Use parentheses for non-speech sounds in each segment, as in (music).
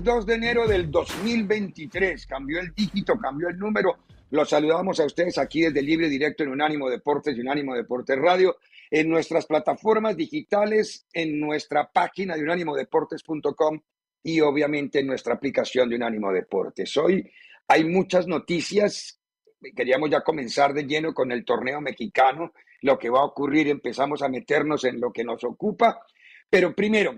lunes 2 de enero del 2023. Cambió el dígito, cambió el número. Los saludamos a ustedes aquí desde Libre Directo en Unánimo Deportes y Unánimo Deportes Radio, en nuestras plataformas digitales, en nuestra página de unánimodeportes.com y obviamente en nuestra aplicación de Unánimo Deportes. Hoy hay muchas noticias. Queríamos ya comenzar de lleno con el torneo mexicano, lo que va a ocurrir, empezamos a meternos en lo que nos ocupa. Pero primero,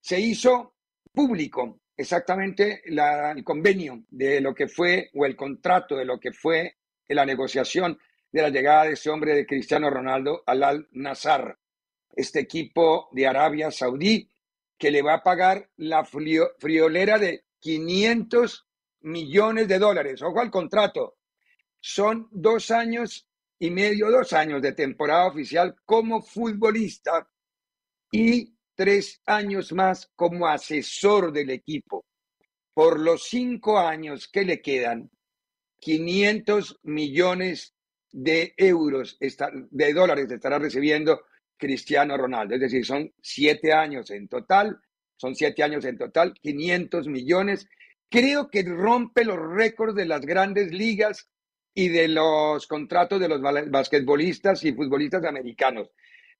se hizo público exactamente el convenio de lo que fue o el contrato de lo que fue la negociación de la llegada de ese hombre de Cristiano Ronaldo al Al Nazar, este equipo de Arabia Saudí que le va a pagar la friolera de 500 millones de dólares. Ojo al contrato. Son dos años y medio, dos años de temporada oficial como futbolista y tres años más como asesor del equipo. Por los cinco años que le quedan, 500 millones de euros, de dólares estará recibiendo Cristiano Ronaldo. Es decir, son siete años en total, son siete años en total, 500 millones. Creo que rompe los récords de las grandes ligas y de los contratos de los basquetbolistas y futbolistas americanos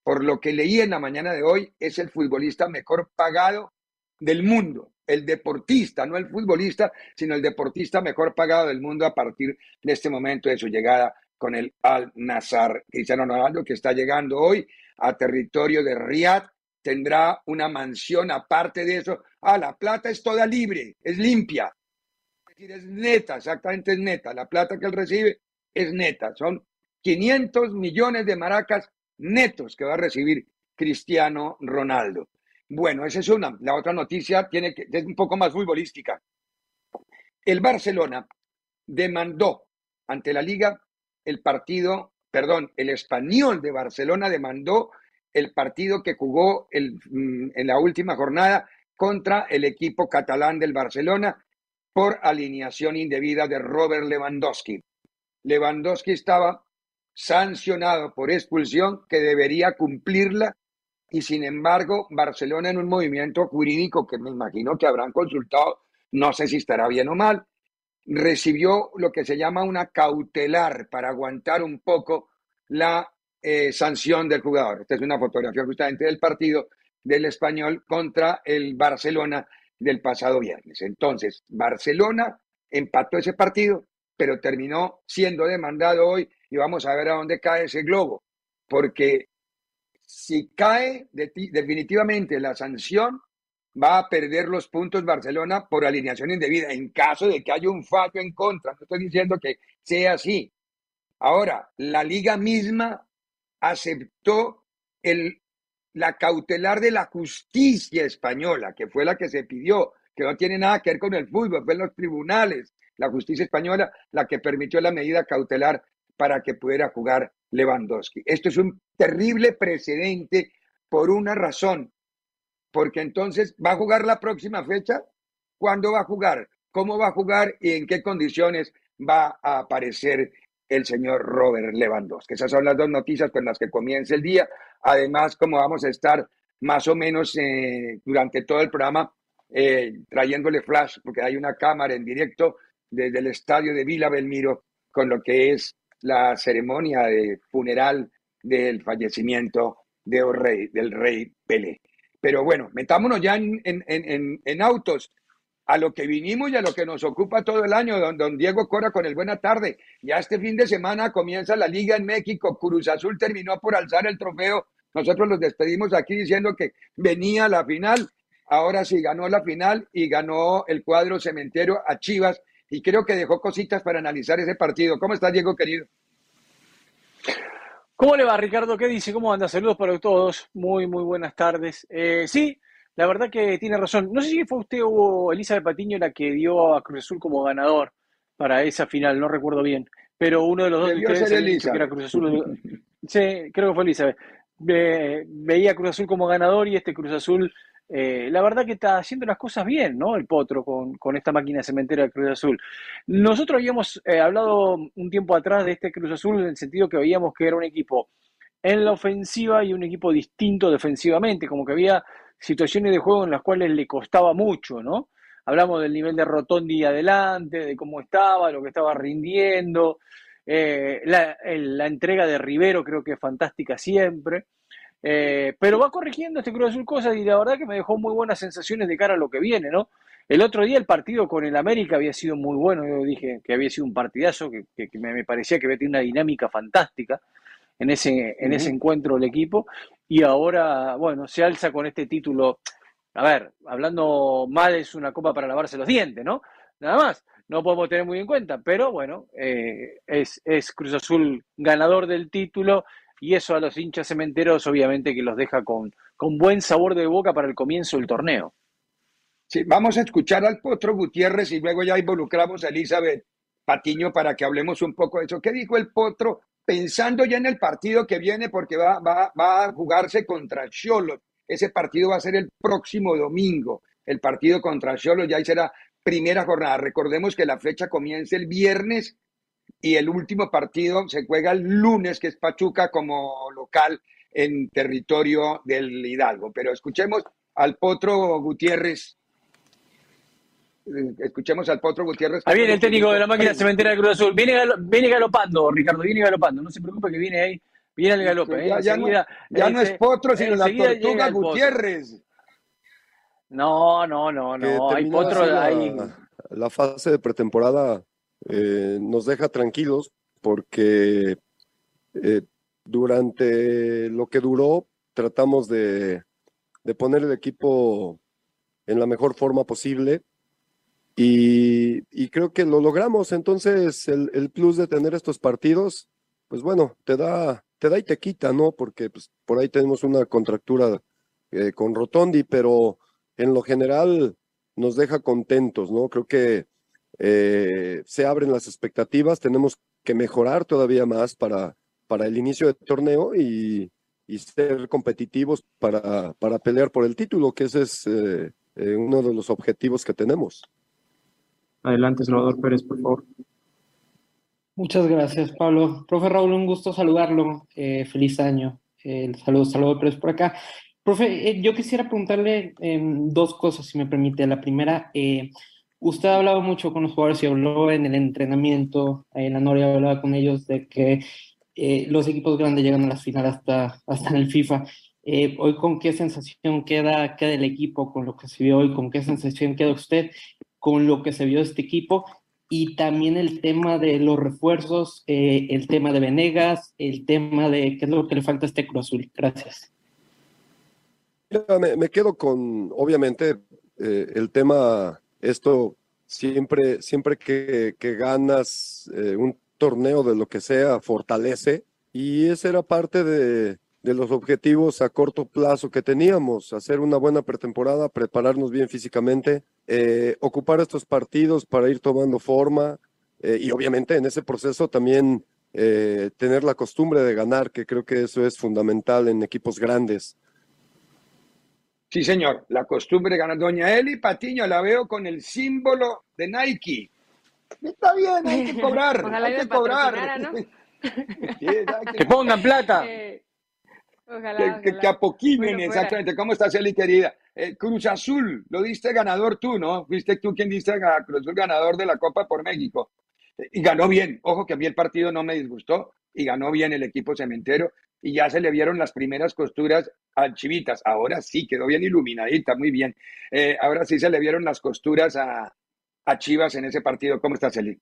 por lo que leí en la mañana de hoy, es el futbolista mejor pagado del mundo, el deportista, no el futbolista, sino el deportista mejor pagado del mundo a partir de este momento de su llegada con el Al Nazar. Cristiano Ronaldo, que está llegando hoy a territorio de Riyadh, tendrá una mansión aparte de eso. Ah, la plata es toda libre, es limpia. Es decir, es neta, exactamente es neta. La plata que él recibe es neta. Son 500 millones de maracas netos que va a recibir Cristiano Ronaldo. Bueno, esa es una. La otra noticia tiene que, es un poco más futbolística. El Barcelona demandó ante la liga el partido, perdón, el español de Barcelona demandó el partido que jugó el, mm, en la última jornada contra el equipo catalán del Barcelona por alineación indebida de Robert Lewandowski. Lewandowski estaba sancionado por expulsión que debería cumplirla y sin embargo Barcelona en un movimiento jurídico que me imagino que habrán consultado, no sé si estará bien o mal, recibió lo que se llama una cautelar para aguantar un poco la eh, sanción del jugador. Esta es una fotografía justamente del partido del español contra el Barcelona del pasado viernes. Entonces, Barcelona empató ese partido, pero terminó siendo demandado hoy y vamos a ver a dónde cae ese globo, porque si cae definitivamente la sanción, va a perder los puntos Barcelona por alineación indebida en caso de que haya un fallo en contra. No estoy diciendo que sea así. Ahora, la liga misma aceptó el, la cautelar de la justicia española, que fue la que se pidió, que no tiene nada que ver con el fútbol, fue en los tribunales, la justicia española la que permitió la medida cautelar para que pudiera jugar Lewandowski. Esto es un terrible precedente por una razón, porque entonces va a jugar la próxima fecha, ¿cuándo va a jugar? ¿Cómo va a jugar y en qué condiciones va a aparecer el señor Robert Lewandowski? Esas son las dos noticias con las que comienza el día. Además, como vamos a estar más o menos eh, durante todo el programa eh, trayéndole flash, porque hay una cámara en directo desde el estadio de Vila Belmiro con lo que es la ceremonia de funeral del fallecimiento de rey, del rey Pelé. Pero bueno, metámonos ya en, en, autos a lo que vinimos y a lo que nos ocupa todo el año, don, don Diego Cora con el buena tarde. Ya este fin de semana comienza la liga en México, Cruz Azul terminó por alzar el trofeo nosotros los despedimos aquí diciendo que venía la final. Ahora sí ganó la final y ganó el cuadro cementero a Chivas y creo que dejó cositas para analizar ese partido. ¿Cómo estás, Diego, querido? ¿Cómo le va, Ricardo? ¿Qué dice? ¿Cómo anda? Saludos para todos. Muy, muy buenas tardes. Eh, sí, la verdad que tiene razón. No sé si fue usted o Elizabeth Patiño la que dio a Cruz Azul como ganador para esa final, no recuerdo bien. Pero uno de los dos de que era Cruz Azul. Sí, creo que fue Elizabeth veía Cruz Azul como ganador y este Cruz Azul, eh, la verdad que está haciendo las cosas bien, ¿no? El Potro con, con esta máquina cementera de Cruz Azul. Nosotros habíamos eh, hablado un tiempo atrás de este Cruz Azul en el sentido que veíamos que era un equipo en la ofensiva y un equipo distinto defensivamente, como que había situaciones de juego en las cuales le costaba mucho, ¿no? Hablamos del nivel de Rotondi adelante, de cómo estaba, lo que estaba rindiendo, eh, la, entrega de Rivero creo que es fantástica siempre. Eh, pero va corrigiendo este Cruz Azul cosas y la verdad que me dejó muy buenas sensaciones de cara a lo que viene, ¿no? El otro día el partido con el América había sido muy bueno, yo dije que había sido un partidazo, que, me, parecía que había tenido una dinámica fantástica en ese, en ese encuentro el equipo, y ahora, bueno, se alza con este título. A ver, hablando mal es una copa para lavarse los dientes, ¿no? Nada más no podemos tener muy en cuenta, pero bueno, eh, es, es Cruz Azul ganador del título y eso a los hinchas cementeros obviamente que los deja con, con buen sabor de boca para el comienzo del torneo. Sí, vamos a escuchar al Potro Gutiérrez y luego ya involucramos a Elizabeth Patiño para que hablemos un poco de eso. ¿Qué dijo el Potro? Pensando ya en el partido que viene, porque va, va, va a jugarse contra Cholos. Ese partido va a ser el próximo domingo. El partido contra Cholos ya será primera jornada. Recordemos que la fecha comienza el viernes y el último partido se juega el lunes, que es Pachuca como local en territorio del Hidalgo. Pero escuchemos al Potro Gutiérrez. Eh, escuchemos al Potro Gutiérrez. Ahí viene el técnico de la máquina cementera de Cruz Azul. Viene, viene galopando, Ricardo, viene galopando. No se preocupe que viene ahí. Viene el galope. Ya, ¿eh? no, es Potro, sino la tortuga Gutiérrez. No, no, no, no. Hay otro. La, fase de pretemporada eh, nos deja tranquilos porque eh, durante lo que duró tratamos de, poner el equipo en la mejor forma posible y, creo que lo logramos. Entonces, el, plus de tener estos partidos, pues bueno, te da, te da y te quita, ¿no? Porque pues, por ahí tenemos una contractura eh, con Rotondi, pero en lo general nos deja contentos, ¿no? Creo que eh, se abren las expectativas, tenemos que mejorar todavía más para, para el inicio del torneo y, ser competitivos para, para, pelear por el título, que ese es eh, eh, uno de los objetivos que tenemos. Adelante, Salvador Pérez, por favor. Muchas gracias, Pablo. Profe Raúl, un gusto saludarlo. feliz año. saludos, Salvador Pérez por acá. Profe, eh, yo quisiera preguntarle em, dos cosas, si me permite. La primera, eh, usted ha hablado mucho con los jugadores y habló en el entrenamiento, en la Noria hablaba con ellos de que eh, los equipos grandes llegan a las finales hasta, hasta en el FIFA. hoy, ¿con qué sensación queda, queda el equipo con lo que se vio hoy? ¿Con qué sensación queda usted con lo que se vio este equipo? Y también el tema de los refuerzos, el tema de Venegas, el tema de qué es lo que le falta a este Cruz Azul. Gracias. Me, quedo con, obviamente, eh, el tema, esto siempre, siempre que, ganas eh, un torneo de lo que sea, fortalece. Y ese era parte de, los objetivos a corto plazo que teníamos, hacer una buena pretemporada, prepararnos bien físicamente, eh, ocupar estos partidos para ir tomando forma y obviamente en ese proceso también eh, tener la costumbre de ganar, que creo que eso es fundamental en equipos grandes. Sí, señor, la costumbre de ganar. Doña Eli Patiño la veo con el símbolo de Nike. Está bien, hay que cobrar, (laughs) (laughs) hay que cobrar. ¿no? que pongan plata. (laughs) Eh, ojalá, que, que, apoquinen, exactamente. ¿Cómo estás, Eli, querida? Eh, Cruz Azul, lo diste ganador tú, ¿no? Fuiste tú quien diste a Cruz Azul ganador de la Copa por México. Y ganó bien. Ojo que a mí el partido no me disgustó y ganó bien el equipo cementero y ya se le vieron las primeras costuras a Chivitas. Ahora sí, quedó bien iluminadita, muy bien. Eh, ahora sí se le vieron las costuras a, a Chivas en ese partido. ¿Cómo estás, Eli?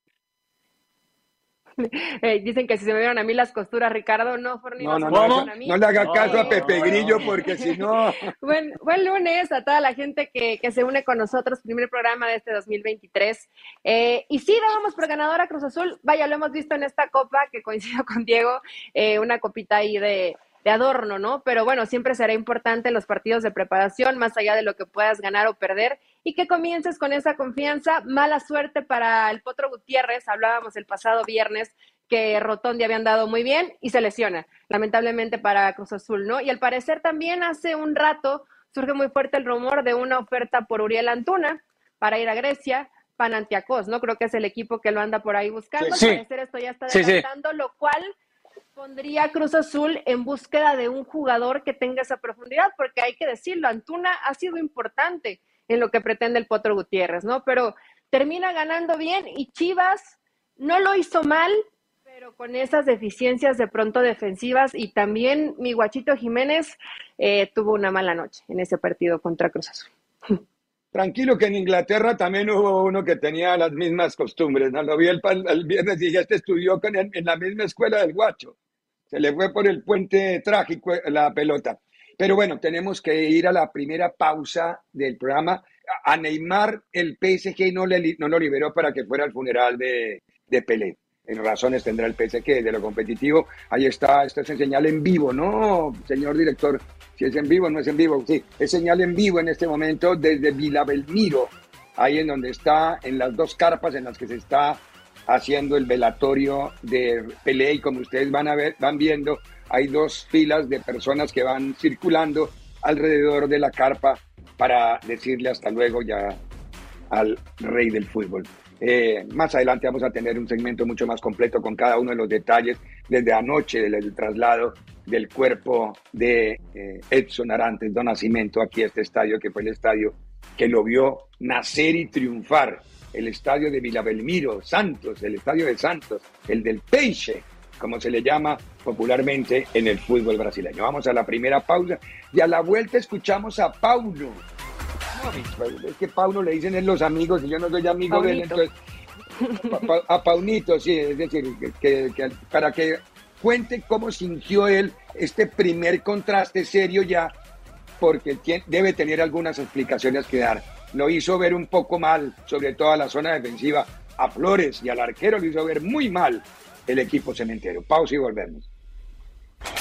(laughs) Eh, dicen que si se me vieron a mí las costuras, Ricardo, no, no, no, no, no, le haga caso a Pepe Grillo porque si no... (laughs) buen, buen, lunes a toda la gente que, que, se une con nosotros, primer programa de este 2023. Eh, y sí, dábamos por ganadora Cruz Azul, vaya, lo hemos visto en esta copa, que coincido con Diego, eh, una copita ahí de, de adorno, ¿no? Pero bueno, siempre será importante en los partidos de preparación, más allá de lo que puedas ganar o perder, y que comiences con esa confianza. Mala suerte para el Potro Gutiérrez, hablábamos el pasado viernes que Rotondi había andado muy bien y se lesiona, lamentablemente para Cruz Azul, ¿no? Y al parecer también hace un rato surge muy fuerte el rumor de una oferta por Uriel Antuna para ir a Grecia, Panantiacos, ¿no? Creo que es el equipo que lo anda por ahí buscando. Al parecer esto ya está adelantando, lo cual pondría Cruz Azul en búsqueda de un jugador que tenga esa profundidad, porque hay que decirlo, Antuna ha sido importante en lo que pretende el Potro Gutiérrez, ¿no? Pero termina ganando bien y Chivas no lo hizo mal, pero con esas deficiencias de pronto defensivas y también mi guachito Jiménez eh, tuvo una mala noche en ese partido contra Cruz Azul. (laughs) Tranquilo que en Inglaterra también hubo uno que tenía las mismas costumbres, ¿no? Lo vi el, viernes y este estudió con en la misma escuela del guacho. Se le fue por el puente trágico la pelota. Pero bueno, tenemos que ir a la primera pausa del programa. A Neymar el PSG no, le, no lo liberó para que fuera al funeral de, de Pelé. En razones tendrá el PSG de lo competitivo. Ahí está, esto es en señal en vivo, ¿no, señor director? Si es en vivo, no es en vivo. Sí, es señal en vivo en este momento desde Vila Belmiro, ahí en donde está, en las dos carpas en las que se está haciendo el velatorio de Pelé y como ustedes van a ver, van viendo, hay dos filas de personas que van circulando alrededor de la carpa para decirle hasta luego ya al rey del fútbol. Eh, más adelante vamos a tener un segmento mucho más completo con cada uno de los detalles desde anoche del, traslado del cuerpo de eh, Edson Arantes, Don Nacimiento, aquí a este estadio que fue el estadio que lo vio nacer y triunfar el estadio de Belmiro, Santos, el estadio de Santos, el del Peixe, como se le llama popularmente en el fútbol brasileño. Vamos a la primera pausa y a la vuelta escuchamos a Paulo. es que Paulo le dicen en los amigos y yo no soy amigo de él, entonces a Paunito, sí, es decir, que, para que cuente cómo sintió él este primer contraste serio ya, porque debe tener algunas explicaciones que dar lo hizo ver un poco mal, sobre todo a la zona defensiva. A Flores y al arquero lo hizo ver muy mal el equipo cementero. Pausa y volvemos.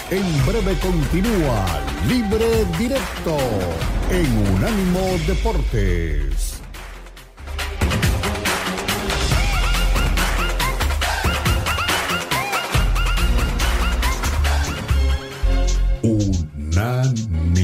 En breve continúa Libre Directo en Unánimo Deportes. Unánimo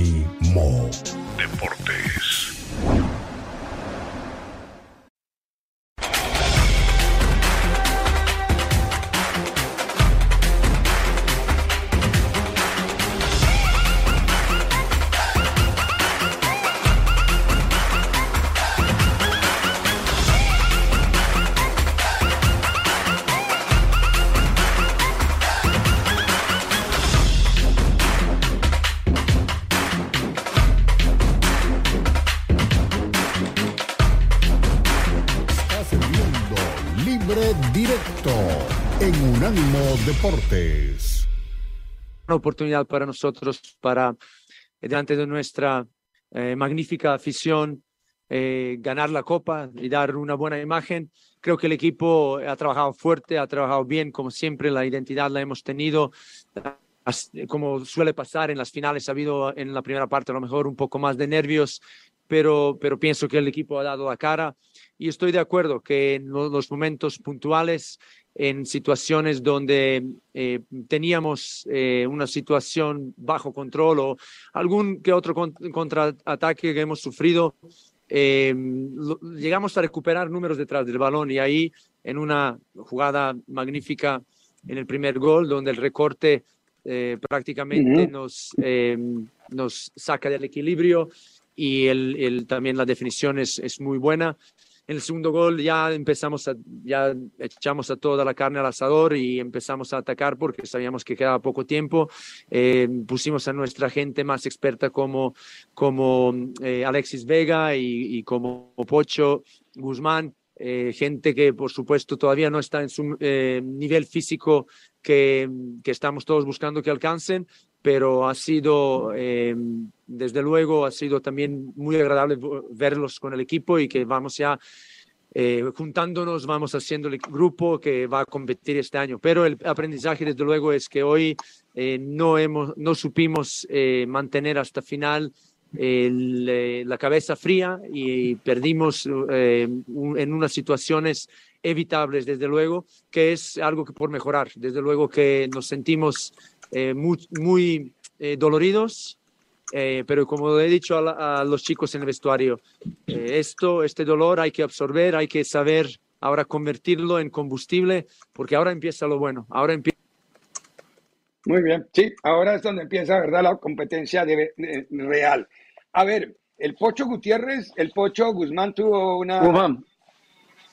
Deportes. Una oportunidad para nosotros, para, eh, delante de nuestra eh, magnífica afición, eh, ganar la copa y dar una buena imagen. Creo que el equipo ha trabajado fuerte, ha trabajado bien, como siempre, la identidad la hemos tenido. Como suele pasar en las finales, ha habido en la primera parte a lo mejor un poco más de nervios, pero, pero pienso que el equipo ha dado la cara y estoy de acuerdo que en los momentos puntuales en situaciones donde eh, teníamos eh, una situación bajo control o algún que otro contraataque que hemos sufrido, eh, llegamos a recuperar números detrás del balón y ahí en una jugada magnífica en el primer gol donde el recorte prácticamente nos, nos saca del equilibrio y el, el, también la definición es, es muy buena. En el segundo gol ya empezamos a, ya echamos a toda la carne al asador y empezamos a atacar porque sabíamos que quedaba poco tiempo. Eh, pusimos a nuestra gente más experta como, como eh, Alexis Vega y, como Pocho Guzmán, eh, gente que por supuesto todavía no está en su nivel físico que, estamos todos buscando que alcancen, pero ha sido, eh, desde luego, ha sido también muy agradable verlos con el equipo y que vamos ya eh, juntándonos, vamos haciendo el grupo que va a competir este año. Pero el aprendizaje, desde luego, es que hoy eh, no, hemos, no supimos mantener hasta final la cabeza fría y perdimos en unas situaciones evitables, desde luego, que es algo que por mejorar. Desde luego que nos sentimos eh, muy, eh, doloridos, eh, pero como he dicho a, los chicos en el vestuario, esto, este dolor hay que absorber, hay que saber ahora convertirlo en combustible, porque ahora empieza lo bueno, ahora empieza... Muy bien, sí, ahora es donde empieza, ¿verdad?, la competencia real. A ver, el Pocho Gutiérrez, el Pocho Guzmán tuvo una... Guzmán.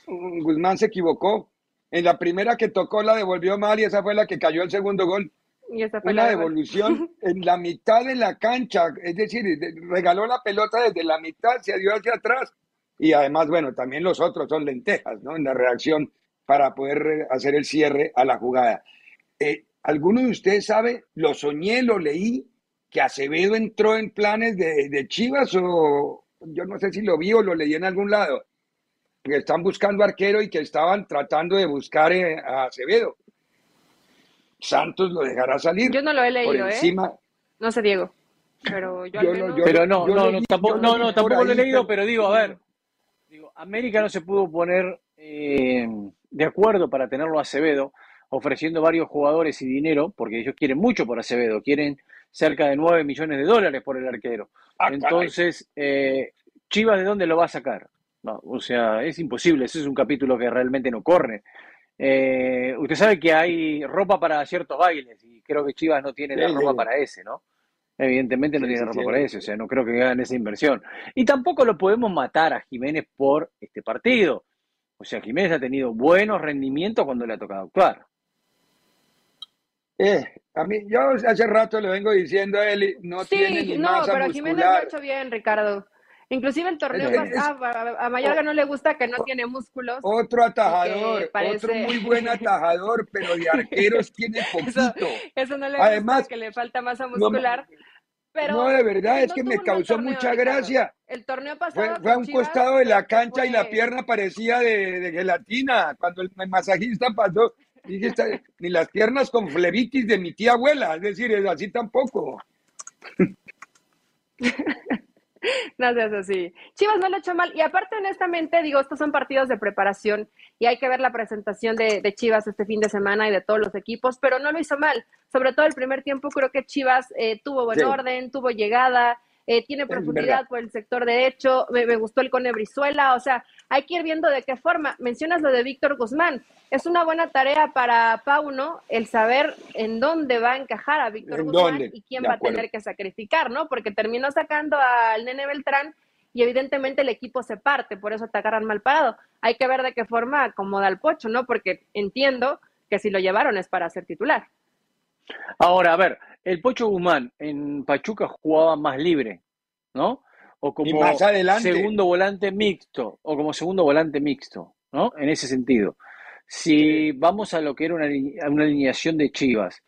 Guzmán se equivocó. En la primera que tocó la devolvió mal y esa fue la que cayó el segundo gol una devolución (laughs) en la mitad de la cancha, es decir, regaló la pelota desde la mitad, se dio hacia atrás y además, bueno, también los otros son lentejas, ¿no? En la reacción para poder hacer el cierre a la jugada. Eh, ¿Alguno de ustedes sabe, lo soñé, lo leí, que Acevedo entró en planes de, Chivas o yo no sé si lo vi o lo leí en algún lado, que están buscando arquero y que estaban tratando de buscar eh, a Acevedo. Santos lo dejará salir. Yo no lo he leído, ¿eh? No sé, Diego. Pero yo, Pero no, no, no, tampoco, no, no, tampoco lo he leído, pero digo, a ver, digo, América no se pudo poner eh, de acuerdo para tenerlo a Acevedo, ofreciendo varios jugadores y dinero, porque ellos quieren mucho por Acevedo, quieren cerca de 9 millones de dólares por el arquero. Ah, Entonces, eh, Chivas, ¿de dónde lo va a sacar? No, o sea, es imposible, ese es un capítulo que realmente no corre. Eh, usted sabe que hay ropa para ciertos bailes y creo que Chivas no tiene la ropa para ese, ¿no? Evidentemente no tiene ropa para ese, o sea, no creo que hagan esa inversión. Y tampoco lo podemos matar a Jiménez por este partido. O sea, Jiménez ha tenido buenos rendimientos cuando le ha tocado actuar. Eh, a mí, yo hace rato le vengo diciendo a él, no tiene ni no, pero Jiménez lo ha hecho bien, Ricardo. Inclusive el torneo pasado, a Mayorga no le gusta que no tiene músculos. Otro atajador, otro muy buen atajador, pero de arqueros tiene (laughs) poquito. Eso, no le Además, gusta, que le falta masa muscular. No, pero no, de verdad, es que me causó mucha gracia. El torneo pasado. Fue, a un costado de la cancha y la pierna parecía de, gelatina. Cuando el masajista pasó, ni las piernas con flebitis de mi tía abuela, es decir, es así tampoco. (laughs) No seas así. Chivas no le ha hecho mal. Y aparte, honestamente, digo, estos son partidos de preparación y hay que ver la presentación de, Chivas este fin de semana y de todos los equipos, pero no lo hizo mal. Sobre todo el primer tiempo, creo que Chivas eh, tuvo buen orden, tuvo llegada, eh, tiene profundidad por el sector derecho, me, me gustó el Cone Brizuela, o sea, hay que ir viendo de qué forma. Mencionas lo de Víctor Guzmán. Es una buena tarea para Pauno el saber en dónde va a encajar a Víctor Guzmán y quién va a tener que sacrificar, ¿no? Porque terminó sacando al Nene Beltrán y evidentemente el equipo se parte, por eso te agarran mal parado. Hay que ver de qué forma acomoda el Pocho, ¿no? Porque entiendo que si lo llevaron es para ser titular. Ahora, a ver, el Pocho Guzmán en Pachuca jugaba más libre, ¿no? O como segundo volante mixto, o como segundo volante mixto, ¿no? En ese sentido. Si vamos a lo que era una, una alineación de Chivas,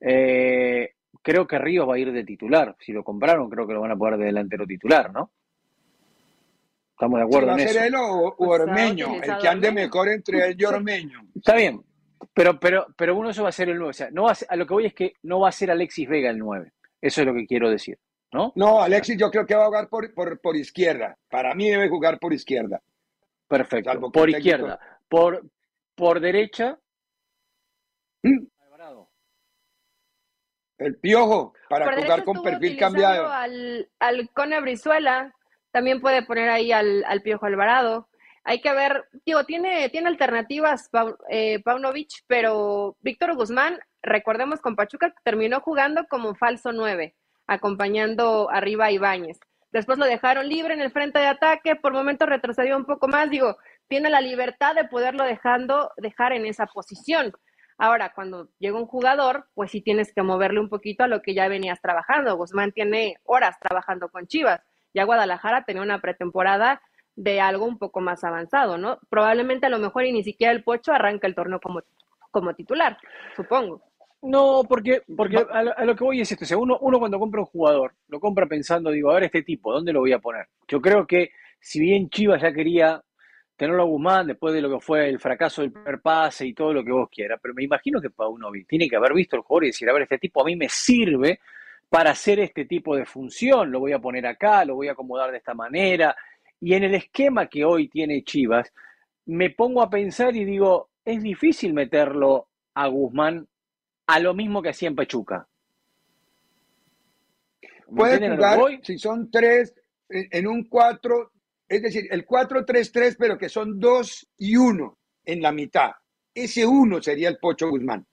eh, creo que Ríos va a ir de titular. Si lo compraron, creo que lo van a poder de delantero titular, ¿no? Estamos de acuerdo en eso. ¿Va a ser él o, Ormeño? El que ande mejor entre él y Ormeño. Está bien, pero, pero, pero uno eso va a ser el 9. O sea, no va a, lo que voy es que no va a ser Alexis Vega el 9. Eso es lo que quiero decir. ¿No? No, Alexis yo creo que va a jugar por, por, por izquierda. Para mí debe jugar por izquierda. Perfecto. por izquierda. Por, por derecha, El piojo, para Por jugar con perfil cambiado. Al, al Cone Brizuela, también puede poner ahí al, al Piojo Alvarado. Hay que ver, digo, tiene, tiene alternativas eh, pero Víctor Guzmán, recordemos con Pachuca, terminó jugando como falso 9, acompañando arriba a Ibáñez. Después lo dejaron libre en el frente de ataque, por momentos retrocedió un poco más, digo, tiene la libertad de poderlo dejando, dejar en esa posición. Ahora, cuando llega un jugador, pues sí tienes que moverle un poquito a lo que ya venías trabajando. Guzmán tiene horas trabajando con Chivas. Ya Guadalajara tenía una pretemporada de algo un poco más avanzado, ¿no? Probablemente a lo mejor y ni siquiera el Pocho arranca el torneo como, como titular, supongo. No, porque, porque a, lo, a lo que voy es esto. O sea, uno, uno cuando compra un jugador, lo compra pensando, digo, a ver este tipo, ¿dónde lo voy a poner? Yo creo que si bien Chivas ya quería tenerlo a Guzmán después de lo que fue el fracaso del primer pase y todo lo que vos quieras, pero me imagino que Paunovic tiene que haber visto el jugador y decir, a ver, este tipo a mí me sirve para hacer este tipo de función, lo voy a poner acá, lo voy a acomodar de esta manera. Y en el esquema que hoy tiene Chivas, me pongo a pensar y digo, es difícil meterlo a Guzmán a lo mismo que hacía en Pachuca. ¿Me Puede jugar, si son tres, en, en un cuatro, es decir, el 4-3-3, pero que son dos y uno en la mitad. Ese uno sería el Pocho Guzmán.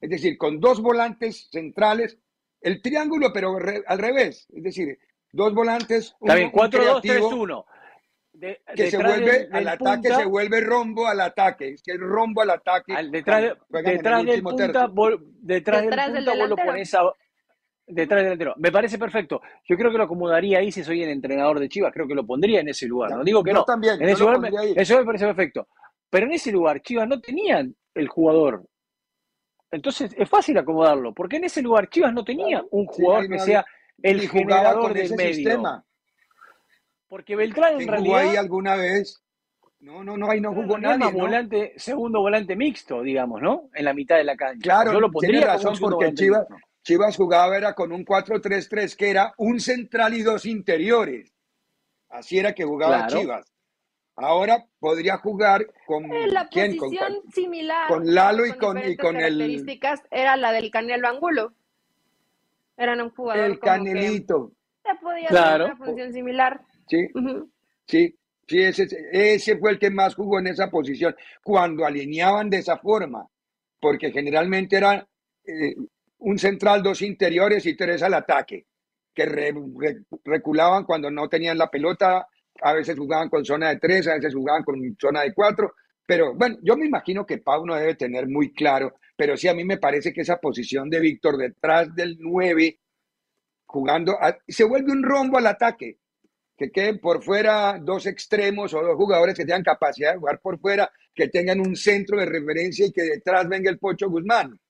Es decir, con dos volantes centrales, el triángulo, pero re- al revés. Es decir, dos volantes, Está uno- bien, un 4-2-3-1. De- que se vuelve del- al del ataque, punta, se vuelve rombo al ataque. Es que el rombo al ataque. al- detrás, detrás del punta, vos- detrás, Detrás del del punta vos lo pones a, detrás del delantero. Me parece perfecto. Yo creo que lo acomodaría ahí si soy el entrenador de Chivas. Creo que lo pondría en ese lugar. Ya, No digo que yo no. también, En yo ese lugar, me, eso me parece perfecto. Pero en ese lugar Chivas no tenían el jugador. Entonces es fácil acomodarlo. Porque en ese lugar Chivas no tenía un Sí, jugador que sea el generador con del ese medio. sistema. Porque Beltrán en ¿Quién jugó realidad ahí alguna vez? No, no, no, ahí no jugó nadie, más ¿no? volante, segundo volante mixto, digamos, ¿no? En la mitad de la cancha. Claro, Yo lo tiene razón porque Chivas. Chivas jugaba era con un 4-3-3 que era un central y dos interiores. Así era que jugaba Claro. Chivas. Ahora podría jugar con Eh, la quién, con, similar, con Lalo y con y con el, características, era la del Canelo Angulo. Eran un jugador el como que Canelito. te podía Claro. hacer una función similar. Sí, sí, sí, ese, ese fue el que más jugó en esa posición. Cuando alineaban de esa forma, porque generalmente era eh, un central, dos interiores y tres al ataque, que re- re- reculaban cuando no tenían la pelota, a veces jugaban con zona de tres, a veces jugaban con zona de cuatro, pero bueno, yo me imagino que Pau no debe tener muy claro, pero sí a mí me parece que esa posición de Víctor detrás del nueve, jugando, a- se vuelve un rombo al ataque, que queden por fuera dos extremos o dos jugadores que tengan capacidad de jugar por fuera, que tengan un centro de referencia y que detrás venga el Pocho Guzmán.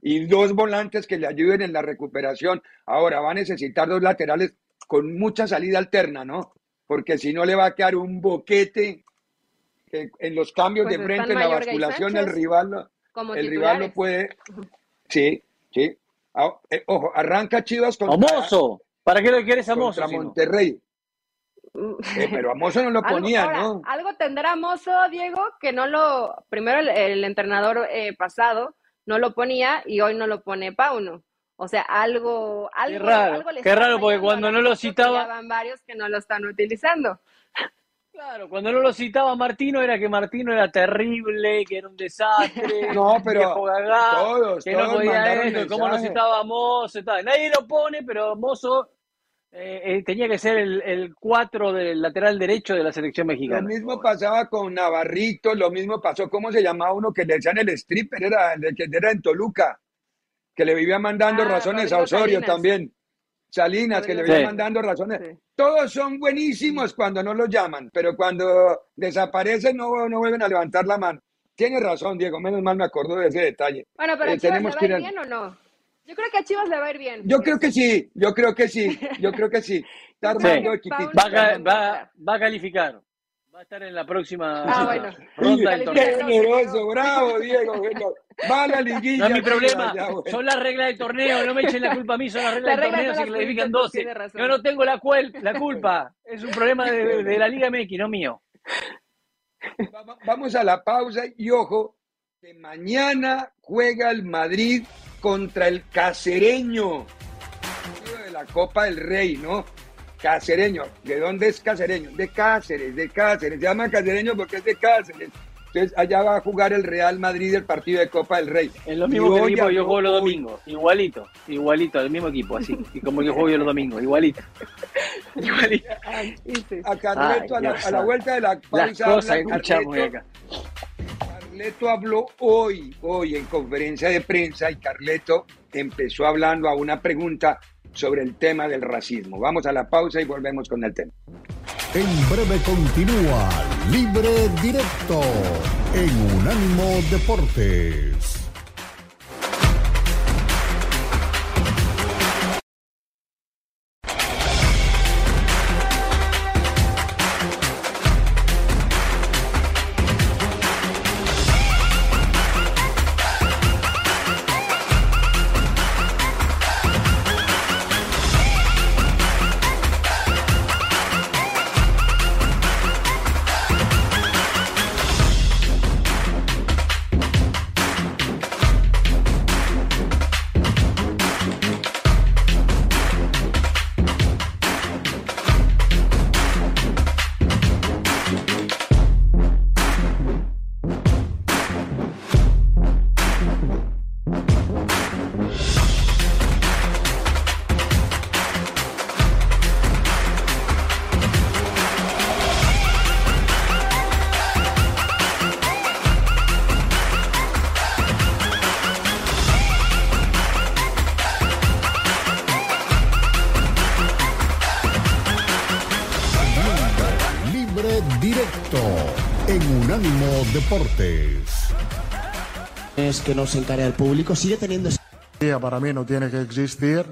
Y dos volantes que le ayuden en la recuperación. Ahora va a necesitar dos laterales con mucha salida alterna, ¿no? Porque si no le va a quedar un boquete que en los cambios Pues de están frente, en la basculación, el rival, como el rival lo titulares. puede. Sí, sí. Ah, eh, ojo, arranca Chivas O contra, Mozo. ¿Para qué lo quieres a Mozo? no? Monterrey. Eh, pero a (laughs) Mozo no lo Algo, ponía, ahora, ¿no? algo tendrá Mozo, Diego, que no lo, primero el, el entrenador eh, pasado no lo ponía y hoy no lo pone Pauno. O sea, algo, algo, raro, algo qué raro, porque cuando no lo que citaba- van varios que no lo están utilizando. (laughs) Claro, cuando no lo citaba Martino era que Martino era terrible, que era un desastre, (laughs) No, pero viejo gagá, todos, que no todos podía mandaron esto, cómo lo citaba Mozo y tal. Nadie lo pone, pero Mozo eh, eh, tenía que ser el, el 4 del lateral derecho de la selección Lo mexicana. mismo pasaba con Navarrito, lo mismo pasó, ¿cómo se llamaba uno que le decían el stripper? Era el que era en Toluca, que le vivía mandando Ah, razones a Osorio Salinas. también. Salinas, que le vivía Sí. mandando razones. Sí. Todos son buenísimos cuando no los llaman, pero cuando desaparecen no, no vuelven a levantar la mano. Tienes razón, Diego, menos mal me acuerdo de ese detalle. Bueno, pero Eh, tenemos va que a ir bien o no? Yo creo que a Chivas le va a ir bien. Yo creo que sí, yo creo que sí, yo creo que sí. Está armando equipito. Va a, Pauno- ca- va, va a calificar. Va a estar en la próxima Ah, bueno. ronda del Qué torneo. Califica. generoso, bravo, Diego. bueno. Va a la liguilla. No es mi Chivas, problema, ya, bueno. son las reglas del torneo, no me echen la culpa a mí, son las reglas Las del reglas torneo, se las clasifican pusiste tú, 12. tienes razón. Yo no tengo la, cuel- la culpa, es un problema de, de la Liga MX, no mío. Va- Vamos a la pausa y ojo, que mañana juega el Madrid contra el Cacereño de la Copa del Rey, ¿no? Cacereño. ¿De dónde es Cacereño? De Cáceres, de Cáceres. Se llama Cacereño porque es de Cáceres. Entonces allá va a jugar el Real Madrid el partido de Copa del Rey. Es lo mismo que el equipo que yo juego los domingos. Igualito, igualito, el mismo equipo, así. Y como yo juego yo los domingos, igualito. (laughs) igualito. A Carleto, a, la, a, la, vuelta de la pausa. Las cosas escuchamos acá. Carleto habló hoy, hoy en conferencia de prensa y Carleto empezó hablando a una pregunta sobre el tema del racismo. Vamos a la pausa y volvemos con el tema. En breve continúa Libre Directo en Unánimo Deportes. Deportes. Es que no se encare al público, sigue teniendo... Para mí no tiene que existir,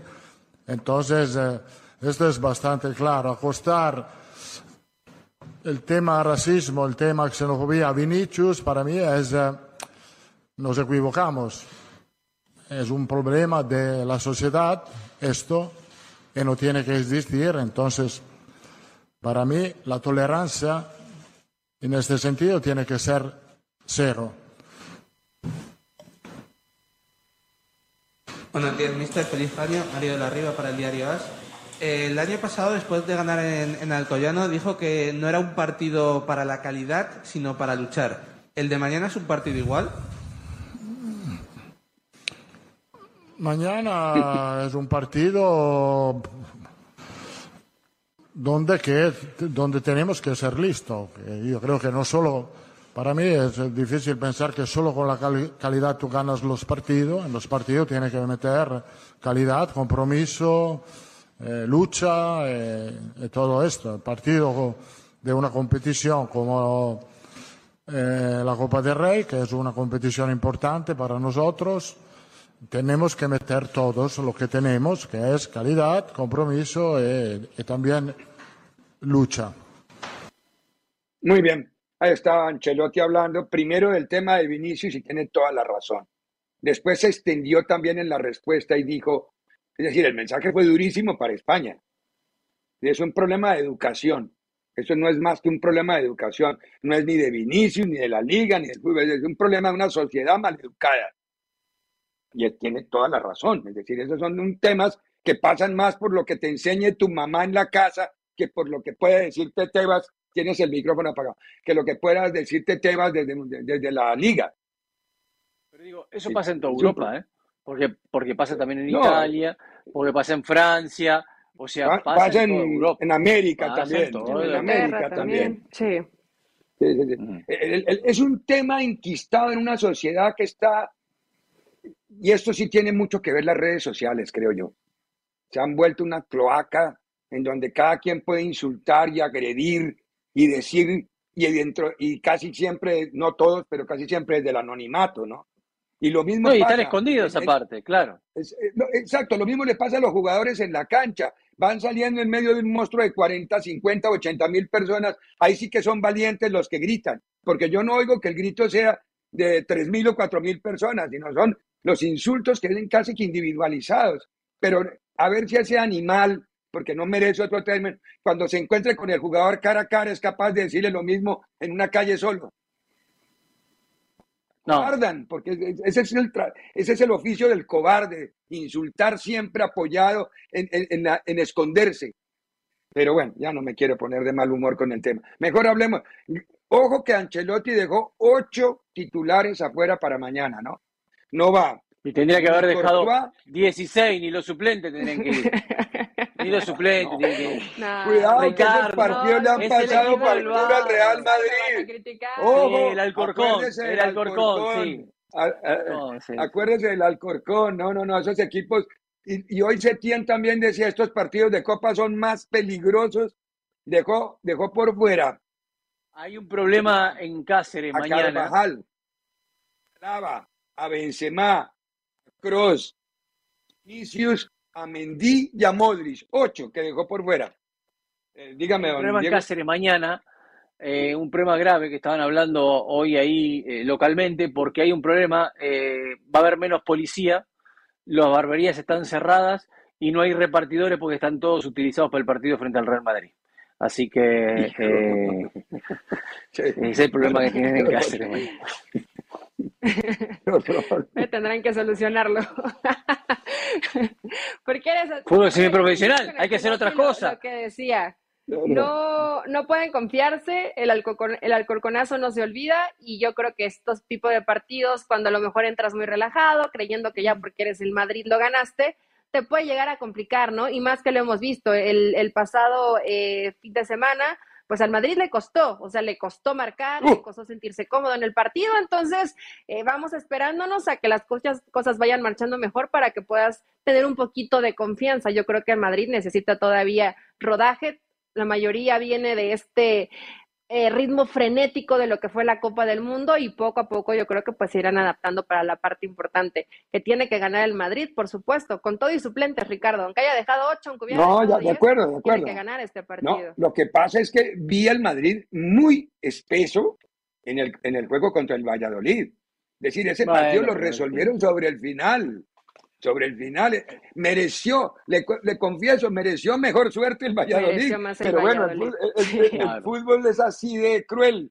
entonces eh, esto es bastante claro. Acostar el tema racismo, el tema xenofobia a Vinicius, para mí es... Eh, nos equivocamos. Es un problema de la sociedad esto y no tiene que existir. Entonces, para mí la tolerancia en este sentido tiene que ser cero. Buenos días, mister. Feliz año. Mario de la Riva para el diario AS. El año pasado, después de ganar en, en, Alcoyano, dijo que no era un partido para la calidad, sino para luchar. ¿El de mañana es un partido igual? Mañana es un partido donde, que, donde tenemos que ser listos. Yo creo que no solo, para mí es difícil pensar que solo con la calidad tú ganas los partidos. En los partidos tienes que meter calidad, compromiso, eh, lucha eh, y todo esto. El partido de una competición como eh, la Copa del Rey, que es una competición importante para nosotros, tenemos que meter todos lo que tenemos, que es calidad, compromiso y, y también lucha. Muy bien, estaba Ancelotti hablando primero del tema de Vinicius y tiene toda la razón. Después se extendió también en la respuesta y dijo, es decir, el mensaje fue durísimo para España. Es un problema de educación. Eso no es más que un problema de educación. No es ni de Vinicius, ni de la liga, ni del fútbol. Es un problema de una sociedad maleducada. Y él tiene toda la razón. Es decir, esos son temas que pasan más por lo que te enseñe tu mamá en la casa que por lo que puede decirte Tebas, tienes el micrófono apagado, que lo que puedas decirte Tebas desde, desde la liga. Pero digo, eso pasa en toda Europa, ¿eh? Porque, porque pasa también en Italia, porque pasa en Francia, o sea, pasa, en, Europa. En América también. En, América también. Sí. Es un tema enquistado en una sociedad que está, y esto sí tiene mucho que ver las redes sociales, creo yo. Se han vuelto una cloaca en donde cada quien puede insultar y agredir y decir, y, dentro, y casi siempre, no todos, pero casi siempre es del anonimato, ¿no? Y lo mismo. No, y están escondidos aparte, claro. Eh, exacto, lo mismo le pasa a los jugadores en la cancha. Van saliendo en medio de un monstruo de 40, 50, 80 mil personas. Ahí sí que son valientes los que gritan, porque yo no oigo que el grito sea de 3 mil o 4 mil personas, sino son los insultos que vienen casi que individualizados. Pero a ver si ese animal porque no merece otro término. Cuando se encuentre con el jugador cara a cara, es capaz de decirle lo mismo en una calle solo. Guardan, porque ese es, el ese es el oficio del cobarde, insultar siempre apoyado en, en, en, esconderse. Pero bueno, ya no me quiero poner de mal humor con el tema. Mejor hablemos. Ojo que Ancelotti dejó ocho titulares afuera para mañana, ¿no? No va. Y tendría que haber dejado 16, ni los suplentes tendrían que ir. (laughs) (laughs) suplentes tienen que ir. Cuidado, que esos partidos le han pasado factura al Real Madrid. Ojo, el Alcorcón, el Alcorcón, sí. Acuérdese del Alcorcón, no, no, no, esos equipos. Y, y hoy Setién también decía, estos partidos de Copa son más peligrosos. Dejó, dejó por fuera. Hay un problema en Cáceres a mañana. Carvajal, a a Benzema, Cross, Vinicius, a Mendy y a Modric. Ocho que dejó por fuera. Eh, dígame, Un problema en Cáceres mañana. Eh, un problema grave que estaban hablando hoy ahí eh, localmente, porque hay un problema, va a haber menos policía, las barberías están cerradas y no hay repartidores porque están todos utilizados para el partido frente al Real Madrid. Así que ese es el problema que tienen en Cáceres. (laughs) (laughs) Tendrán que solucionarlo. (laughs) (laughs) Porque eres Fútbol semiprofesional, hay que hacer otras cosas. Lo que decía, no, no pueden confiarse, el, alcorcon, el alcorconazo no se olvida y yo creo que estos tipos de partidos, cuando a lo mejor entras muy relajado, creyendo que ya porque eres el Madrid lo ganaste, te puede llegar a complicar, ¿no? Y más que lo hemos visto el, el pasado eh, fin de semana, pues al Madrid le costó, o sea, le costó marcar, le uh. costó sentirse cómodo en el partido, entonces eh, vamos esperándonos a que las cosas, cosas vayan marchando mejor para que puedas tener un poquito de confianza. Yo creo que el Madrid necesita todavía rodaje, la mayoría viene de este eh, ritmo frenético de lo que fue la Copa del Mundo y poco a poco yo creo que pues se irán adaptando para la parte importante que tiene que ganar el Madrid, por supuesto, con todo y suplentes, Ricardo, aunque haya dejado ocho, aunque hubiera No, ya, de acuerdo, de acuerdo. Tiene que ganar este partido. No, lo que pasa es que vi al Madrid muy espeso en el, en el juego contra el Valladolid. Es decir, ese partido lo resolvieron sobre el final sobre el final. Eh, mereció, le, le confieso, mereció mejor suerte el Valladolid. pero bueno, el, fútbol es así de cruel.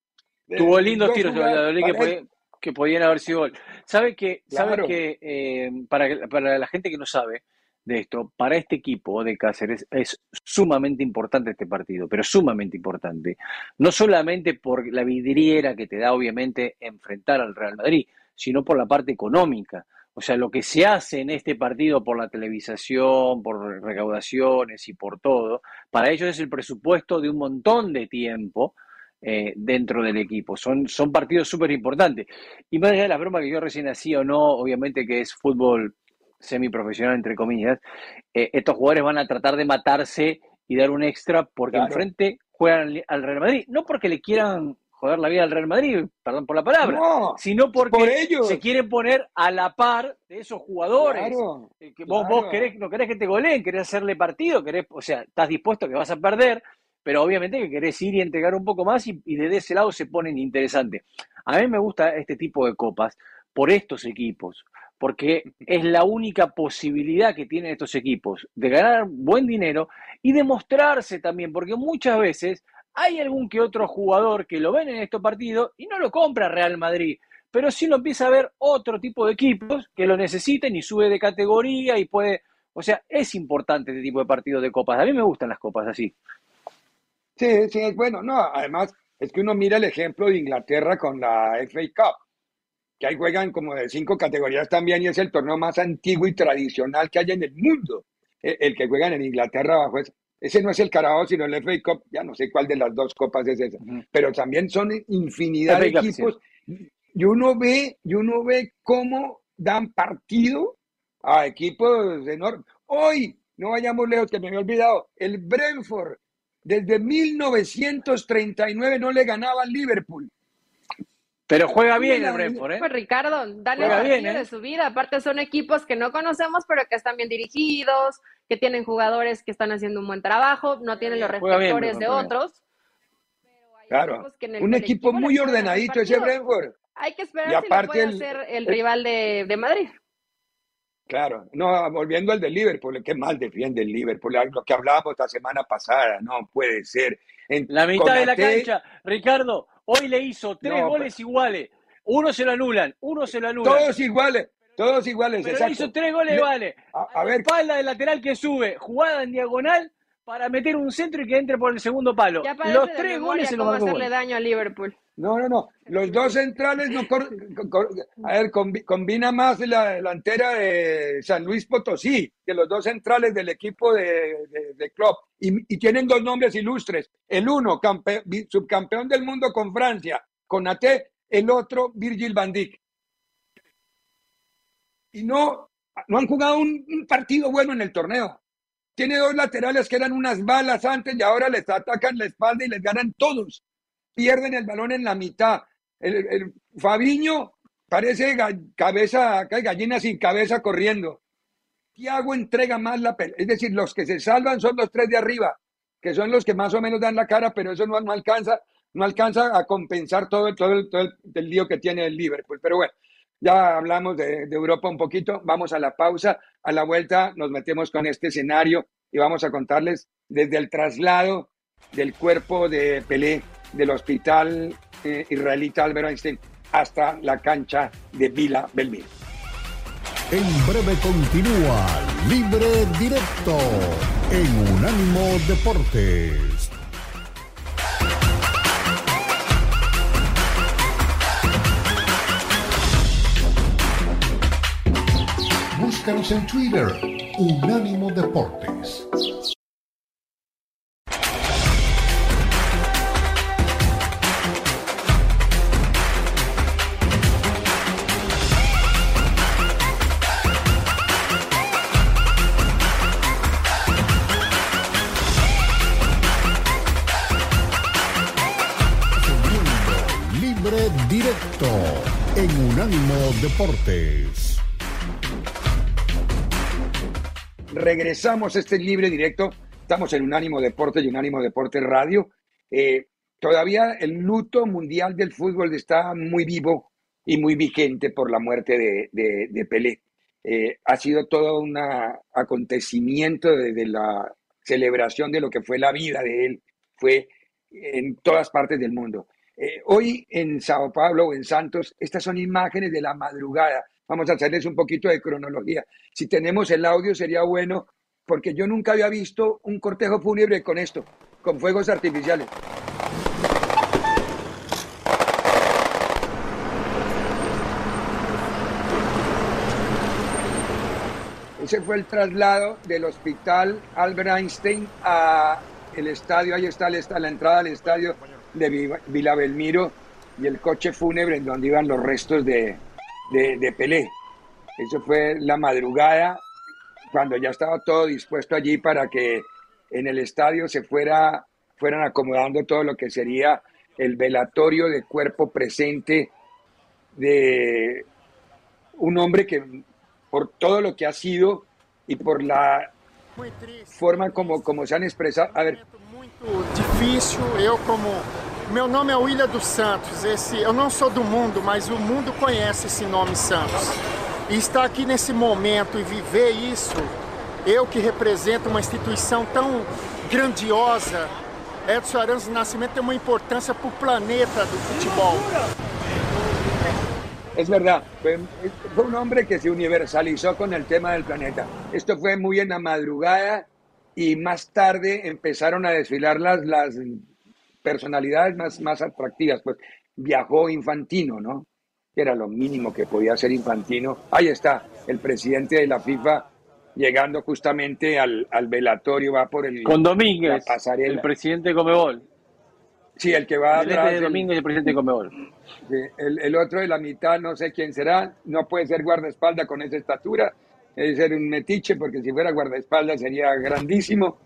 Tuvo lindos tiros el Valladolid que, que, podían haber sido gol. ¿Sabe que, sabe que eh, para, para la gente que no sabe de esto, para este equipo de Cáceres es sumamente importante este partido, pero sumamente importante. No solamente por la vidriera que te da, obviamente, enfrentar al Real Madrid, sino por la parte económica o sea, lo que se hace en este partido por la televisación, por recaudaciones y por todo, para ellos es el presupuesto de un montón de tiempo eh, dentro del equipo. Son, son partidos súper importantes. Y más allá de la broma que yo recién hacía o no, obviamente que es fútbol semiprofesional, entre comillas, eh, estos jugadores van a tratar de matarse y dar un extra porque enfrente juegan al Real Madrid. No porque le quieran joder la vida al Real Madrid, perdón por la palabra, sino porque se quieren poner a la par de esos jugadores. Eh, que vos, vos querés, no querés que te goleen, querés hacerle partido, querés, o sea, estás dispuesto que vas a perder, pero obviamente que querés ir y entregar un poco más y, y desde ese lado se ponen interesantes. A mí me gusta este tipo de copas por estos equipos, porque (laughs) es la única posibilidad que tienen estos equipos de ganar buen dinero y demostrarse también, porque muchas veces hay algún que otro jugador que lo ven en estos partidos y no lo compra Real Madrid, pero sí lo empieza a ver otro tipo de equipos que lo necesiten y sube de categoría y puede, o sea, es importante este tipo de partidos de copas. A mí me gustan las copas así. Sí, sí, es bueno. No, además es que uno mira el ejemplo de Inglaterra con la FA Cup, que ahí juegan como de cinco categorías también y es el torneo más antiguo y tradicional que hay en el mundo. El, el que juegan en Inglaterra bajo esa ese no es el Carabao, sino el FA Cup. Ya no sé cuál de las dos copas es esa. Pero también son infinidad de equipos. Y uno ve, y uno ve cómo dan partido a equipos enormes. Hoy, no vayamos lejos, que me había olvidado, el Brentford desde 1939 no le ganaba al Liverpool. Pero juega bien el Brentford, ¿eh? Pues Ricardo, dale la bien, ¿eh? de su vida. Aparte son equipos que no conocemos, pero que están bien dirigidos, que tienen jugadores que están haciendo un buen trabajo, no tienen los reflectores de otros. claro, un equipo muy ordenadito ese Brentford. Hay que esperar si lo puede ser el, rival de, de, Madrid. Claro, no, volviendo al de Liverpool, qué mal defiende el Liverpool, lo que hablábamos la semana pasada, no puede ser. En, la mitad de la cancha, Ricardo, Hoy le hizo tres goles iguales Uno se lo anulan, uno se lo anulan. Todos iguales, todos iguales, Pero exacto. hizo tres goles, Le- vale. A, A, ver, espalda del lateral que sube, jugada en diagonal para meter un centro y que entre por el segundo palo. Los de tres goles se los cómo marcó hacerle daño a Liverpool. No, no, no. Los dos centrales no a ver, combi- combina más la delantera de San Luis Potosí que los dos centrales del equipo de, de, Klopp. Y, tienen dos nombres ilustres. El uno, subcampeón del mundo con Francia, con AT, el otro, Virgil van Dijk. Y no, no han jugado un, un partido bueno en el torneo. Tiene dos laterales que eran unas balas antes y ahora les atacan la espalda y les ganan todos. Pierden el balón en la mitad. El, Fabiño parece cabeza, gallina sin cabeza corriendo. Tiago entrega más la pelota. Es decir, los que se salvan son los tres de arriba, que son los que más o menos dan la cara, pero eso no, no alcanza, no alcanza a compensar todo, el- todo, el, todo el lío que tiene el Liverpool. Pero bueno, ya hablamos de, de Europa un poquito, vamos a la pausa, a la vuelta nos metemos con este escenario y vamos a contarles desde el traslado del cuerpo de Pelé del hospital eh, israelita Albert Einstein hasta la cancha de Vila Belmiro. En breve continúa Libre Directo en Unánimo Deportes. Búscanos en Twitter, Unánimo Deportes. Deportes. Regresamos a este libre directo. Estamos en Unánimo Deportes y Unánimo Deportes Radio. Eh, todavía el luto mundial del fútbol está muy vivo y muy vigente por la muerte de, de- Pelé. Eh, ha sido todo un acontecimiento de, de la celebración de lo que fue la vida de él. Fue en todas partes del mundo. Eh, hoy en Sao Paulo o en Santos, estas son imágenes de la madrugada. Vamos a hacerles un poquito de cronología. Si tenemos el audio sería bueno, porque yo nunca había visto un cortejo fúnebre con esto, con fuegos artificiales. Ese fue el traslado del hospital Albert Einstein a el estadio, ahí está, está la entrada al estadio de Vila Belmiro y el coche fúnebre en donde iban los restos de, de, de Pelé. Eso fue la madrugada, cuando ya estaba todo dispuesto allí para que en el estadio se fuera, fueran acomodando todo lo que sería el velatorio de cuerpo presente de un hombre que por todo lo que ha sido y por la forma como, como se han expresado, a ver, difícil. Eu como meu nome é William dos Santos. Esse eu não sou do mundo, mas o mundo conhece esse nome Santos. E estar aqui nesse momento e viver isso, eu que represento uma instituição tão grandiosa, Edson Arantes Nascimento tem uma importância para o planeta do futebol. Es verdad, fue, fue un hombre que se universalizó con el tema del planeta. Esto fue muy en la madrugada y más tarde empezaron a desfilar las, las personalidades más, más atractivas. Pues viajó Infantino, ¿no? Era lo mínimo que podía ser Infantino. Ahí está, el presidente de la FIFA llegando justamente al, al velatorio, va por el, Con Domínguez, el presidente de Comebol. Sí, el que va El atrás de Domínguez, el presidente de Comebol. Sí, el, el otro de la mitad, no sé quién será, no puede ser guardaespaldas con esa estatura, debe ser un metiche, porque si fuera guardaespaldas sería grandísimo.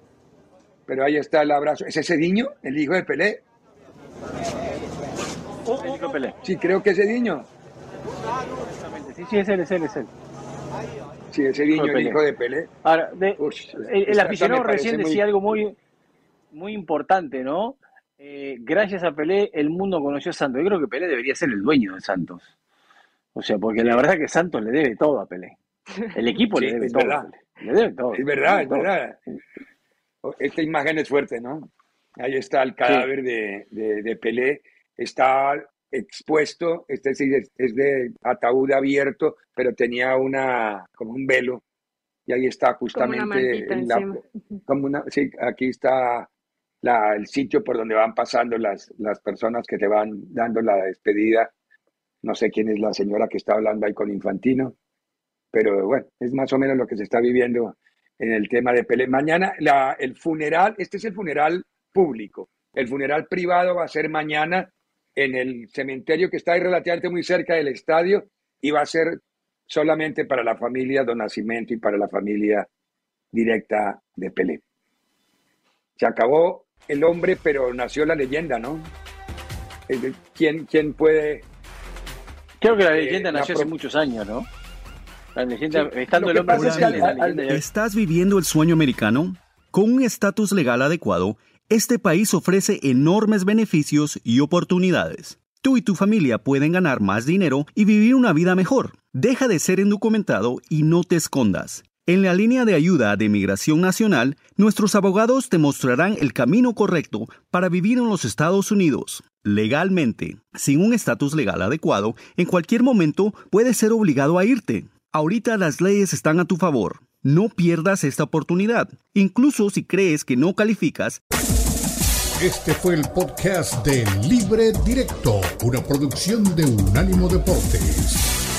Pero ahí está el abrazo. ¿Es ese niño, el hijo de Pelé? Federico Pelé. Sí, creo que ese niño. Sí, sí, es él, es él, es él. Sí, ese niño, el hijo de Pelé. Ahora, de- Uy, el, el aficionado recién muy- decía algo muy, muy importante, ¿no? Eh, gracias a Pelé, el mundo conoció a Santos. Yo creo que Pelé debería ser el dueño de Santos. O sea, porque la verdad que Santos le debe todo a Pelé. El equipo le Sí, debe es todo. Le debe todo. Es verdad, Le es debe todo. verdad. Esta imagen es fuerte, ¿no? Ahí está el cadáver de, de- de Pelé. Está expuesto, este sí es, es de ataúd abierto, pero tenía una, como un velo, y ahí está justamente, mantita en la- (laughs) como una, sí, aquí está la, el sitio por donde van pasando las, las personas que te van dando la despedida. No sé quién es la señora que está hablando ahí con Infantino, pero bueno, es más o menos lo que se está viviendo en el tema de Pelé. Mañana la, el funeral, este es el funeral público. El funeral privado va a ser mañana en el cementerio que está ahí relativamente muy cerca del estadio y va a ser solamente para la familia Don Nacimiento y para la familia directa de Pelé. Se acabó el hombre, pero nació la leyenda, ¿no? ¿Quién, quién puede Creo que la Eh, leyenda nació hace muchos años, ¿no? Sí, estando el hombre es que al- al- ya- ¿Estás viviendo el sueño americano? Con un estatus legal adecuado, este país ofrece enormes beneficios y oportunidades. Tú y tu familia pueden ganar más dinero y vivir una vida mejor. Deja de ser indocumentado y no te escondas. En la línea de ayuda de Migración Nacional, nuestros abogados te mostrarán el camino correcto para vivir en los Estados Unidos. Legalmente, sin un estatus legal adecuado, en cualquier momento puedes ser obligado a irte. Ahorita las leyes están a tu favor. No pierdas esta oportunidad. Incluso si crees que no calificas, Este fue el podcast de Libre Directo, una producción de Unánimo Deportes.